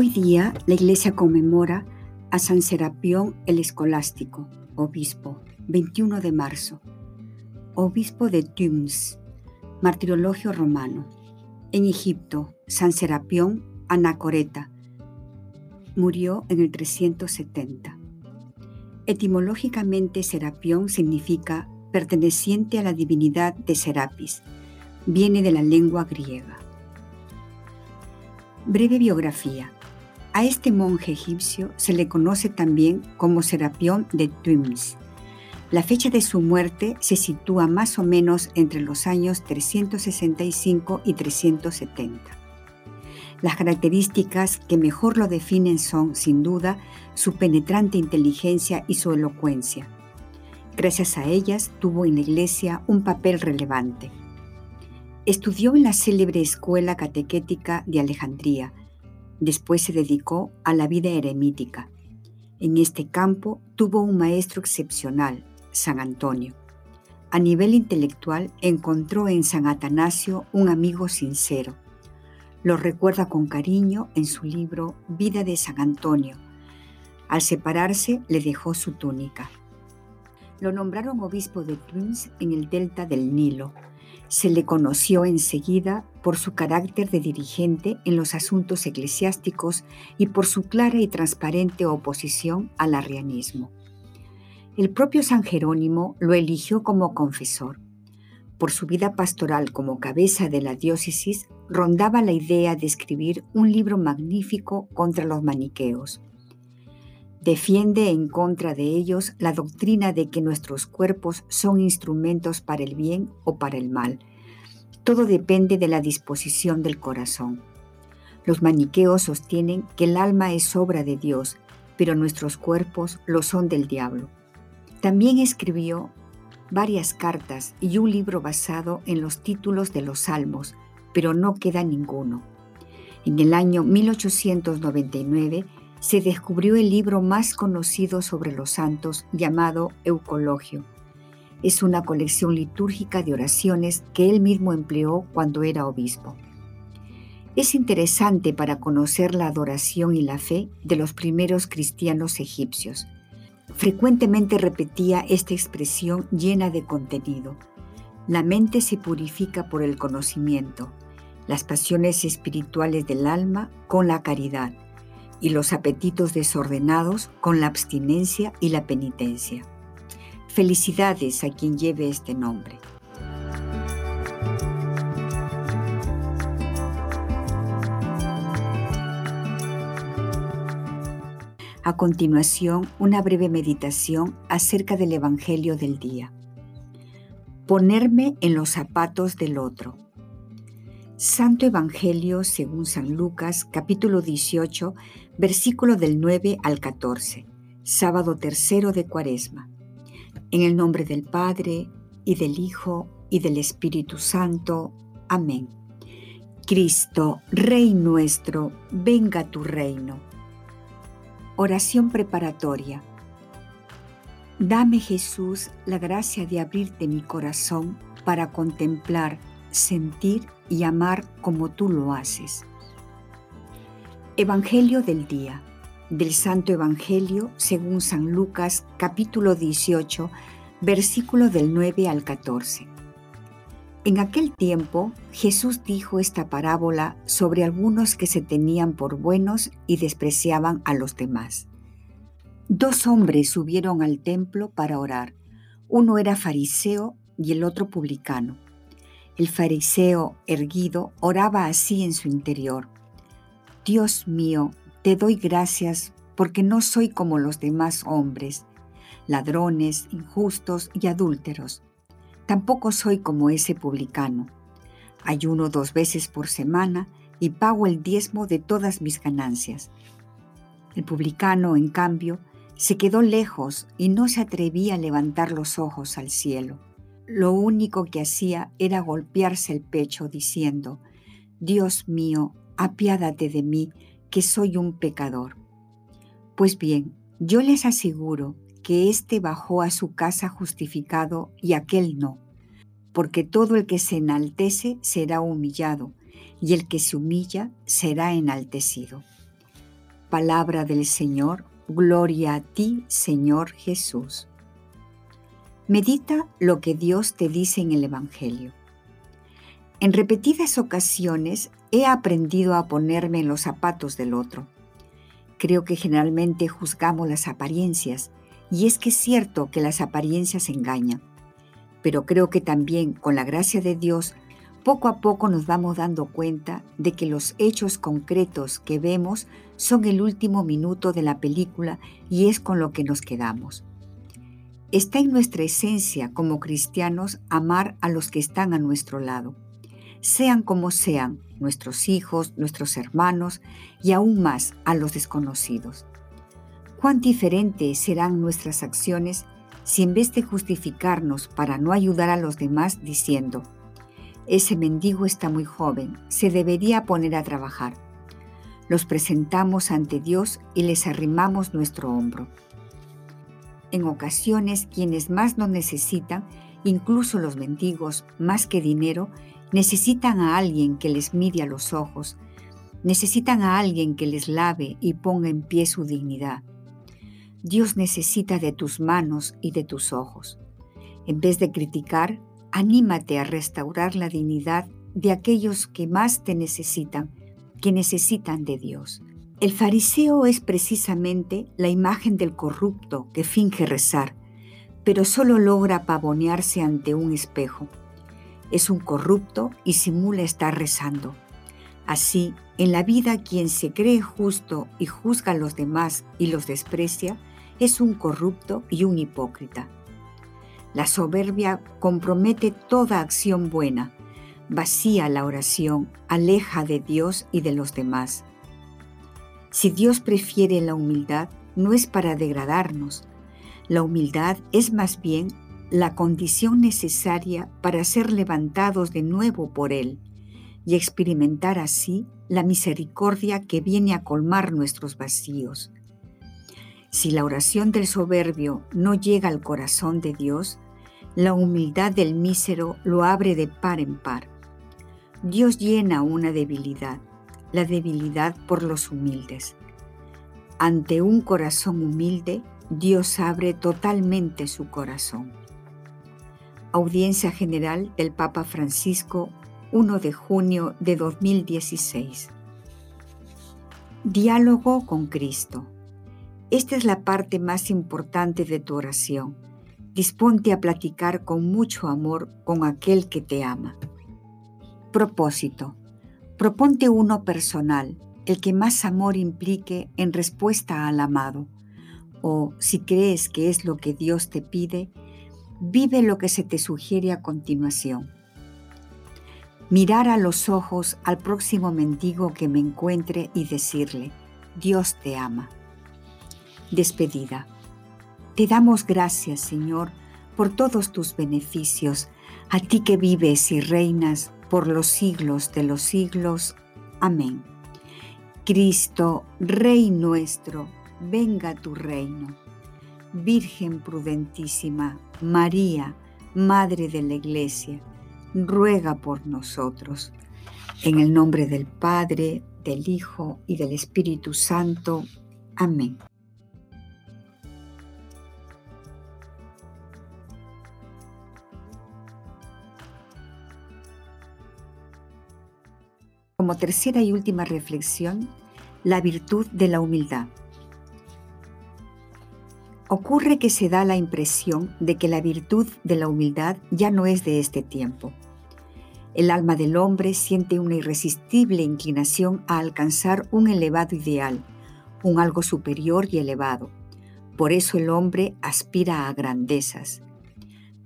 Hoy día la iglesia conmemora a San Serapión el Escolástico, obispo, 21 de marzo, obispo de Tums, martirologio romano. En Egipto, San Serapión Anacoreta murió en el 370. Etimológicamente, Serapión significa perteneciente a la divinidad de Serapis. Viene de la lengua griega. Breve biografía. A este monje egipcio se le conoce también como Serapión de Tunis. La fecha de su muerte se sitúa más o menos entre los años 365 y 370. Las características que mejor lo definen son, sin duda, su penetrante inteligencia y su elocuencia. Gracias a ellas tuvo en la Iglesia un papel relevante. Estudió en la célebre escuela catequética de Alejandría, Después se dedicó a la vida eremítica. En este campo tuvo un maestro excepcional, San Antonio. A nivel intelectual encontró en San Atanasio un amigo sincero. Lo recuerda con cariño en su libro Vida de San Antonio. Al separarse le dejó su túnica. Lo nombraron obispo de Twins en el delta del Nilo se le conoció enseguida por su carácter de dirigente en los asuntos eclesiásticos y por su clara y transparente oposición al arrianismo. El propio San Jerónimo lo eligió como confesor. Por su vida pastoral como cabeza de la diócesis, rondaba la idea de escribir un libro magnífico contra los maniqueos. Defiende en contra de ellos la doctrina de que nuestros cuerpos son instrumentos para el bien o para el mal. Todo depende de la disposición del corazón. Los maniqueos sostienen que el alma es obra de Dios, pero nuestros cuerpos lo son del diablo. También escribió varias cartas y un libro basado en los títulos de los salmos, pero no queda ninguno. En el año 1899 se descubrió el libro más conocido sobre los santos llamado Eucologio. Es una colección litúrgica de oraciones que él mismo empleó cuando era obispo. Es interesante para conocer la adoración y la fe de los primeros cristianos egipcios. Frecuentemente repetía esta expresión llena de contenido. La mente se purifica por el conocimiento, las pasiones espirituales del alma con la caridad y los apetitos desordenados con la abstinencia y la penitencia. Felicidades a quien lleve este nombre. A continuación, una breve meditación acerca del Evangelio del día. Ponerme en los zapatos del otro. Santo Evangelio según San Lucas, capítulo 18, versículo del 9 al 14, sábado tercero de Cuaresma. En el nombre del Padre, y del Hijo, y del Espíritu Santo. Amén. Cristo, Rey nuestro, venga tu reino. Oración preparatoria. Dame Jesús la gracia de abrirte mi corazón para contemplar sentir y amar como tú lo haces. Evangelio del día. Del Santo Evangelio según San Lucas capítulo 18, versículo del 9 al 14. En aquel tiempo Jesús dijo esta parábola sobre algunos que se tenían por buenos y despreciaban a los demás. Dos hombres subieron al templo para orar. Uno era fariseo y el otro publicano. El fariseo erguido oraba así en su interior. Dios mío, te doy gracias porque no soy como los demás hombres, ladrones, injustos y adúlteros. Tampoco soy como ese publicano. Ayuno dos veces por semana y pago el diezmo de todas mis ganancias. El publicano, en cambio, se quedó lejos y no se atrevía a levantar los ojos al cielo. Lo único que hacía era golpearse el pecho diciendo, Dios mío, apiádate de mí, que soy un pecador. Pues bien, yo les aseguro que éste bajó a su casa justificado y aquel no, porque todo el que se enaltece será humillado, y el que se humilla será enaltecido. Palabra del Señor, gloria a ti, Señor Jesús. Medita lo que Dios te dice en el Evangelio. En repetidas ocasiones he aprendido a ponerme en los zapatos del otro. Creo que generalmente juzgamos las apariencias, y es que es cierto que las apariencias engañan, pero creo que también con la gracia de Dios poco a poco nos vamos dando cuenta de que los hechos concretos que vemos son el último minuto de la película y es con lo que nos quedamos. Está en nuestra esencia como cristianos amar a los que están a nuestro lado, sean como sean, nuestros hijos, nuestros hermanos y aún más a los desconocidos. Cuán diferentes serán nuestras acciones si en vez de justificarnos para no ayudar a los demás diciendo, ese mendigo está muy joven, se debería poner a trabajar. Los presentamos ante Dios y les arrimamos nuestro hombro. En ocasiones quienes más nos necesitan, incluso los mendigos, más que dinero, necesitan a alguien que les mire a los ojos, necesitan a alguien que les lave y ponga en pie su dignidad. Dios necesita de tus manos y de tus ojos. En vez de criticar, Anímate a restaurar la dignidad de aquellos que más te necesitan, que necesitan de Dios. El fariseo es precisamente la imagen del corrupto que finge rezar, pero solo logra pavonearse ante un espejo. Es un corrupto y simula estar rezando. Así, en la vida quien se cree justo y juzga a los demás y los desprecia, es un corrupto y un hipócrita. La soberbia compromete toda acción buena, vacía la oración, aleja de Dios y de los demás. Si Dios prefiere la humildad, no es para degradarnos. La humildad es más bien la condición necesaria para ser levantados de nuevo por Él y experimentar así la misericordia que viene a colmar nuestros vacíos. Si la oración del soberbio no llega al corazón de Dios, la humildad del mísero lo abre de par en par. Dios llena una debilidad, la debilidad por los humildes. Ante un corazón humilde, Dios abre totalmente su corazón. Audiencia General del Papa Francisco, 1 de junio de 2016. Diálogo con Cristo. Esta es la parte más importante de tu oración. Disponte a platicar con mucho amor con aquel que te ama. Propósito. Proponte uno personal, el que más amor implique en respuesta al amado. O si crees que es lo que Dios te pide, vive lo que se te sugiere a continuación. Mirar a los ojos al próximo mendigo que me encuentre y decirle, Dios te ama. Despedida. Te damos gracias, Señor, por todos tus beneficios, a ti que vives y reinas por los siglos de los siglos. Amén. Cristo, Rey nuestro, venga tu reino. Virgen prudentísima, María, Madre de la Iglesia, ruega por nosotros. En el nombre del Padre, del Hijo y del Espíritu Santo. Amén. Como tercera y última reflexión, la virtud de la humildad. Ocurre que se da la impresión de que la virtud de la humildad ya no es de este tiempo. El alma del hombre siente una irresistible inclinación a alcanzar un elevado ideal, un algo superior y elevado. Por eso el hombre aspira a grandezas.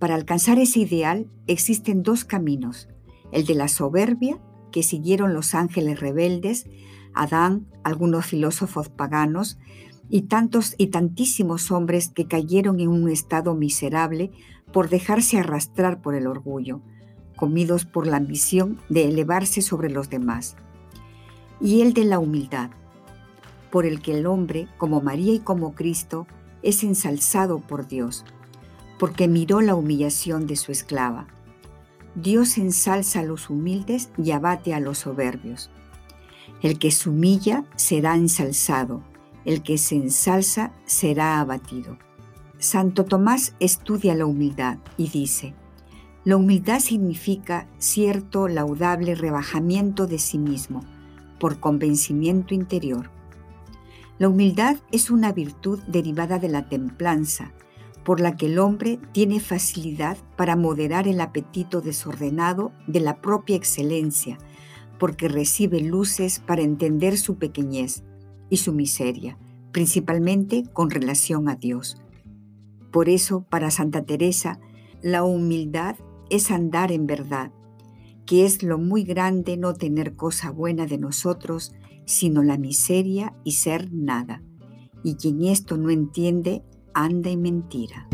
Para alcanzar ese ideal existen dos caminos, el de la soberbia que siguieron los ángeles rebeldes, Adán, algunos filósofos paganos y tantos y tantísimos hombres que cayeron en un estado miserable por dejarse arrastrar por el orgullo, comidos por la ambición de elevarse sobre los demás. Y el de la humildad, por el que el hombre, como María y como Cristo, es ensalzado por Dios, porque miró la humillación de su esclava. Dios ensalza a los humildes y abate a los soberbios. El que se humilla será ensalzado, el que se ensalza será abatido. Santo Tomás estudia la humildad y dice, la humildad significa cierto laudable rebajamiento de sí mismo por convencimiento interior. La humildad es una virtud derivada de la templanza, por la que el hombre tiene facilidad para moderar el apetito desordenado de la propia excelencia, porque recibe luces para entender su pequeñez y su miseria, principalmente con relación a Dios. Por eso, para Santa Teresa, la humildad es andar en verdad, que es lo muy grande no tener cosa buena de nosotros, sino la miseria y ser nada. Y quien esto no entiende, anda en mentira.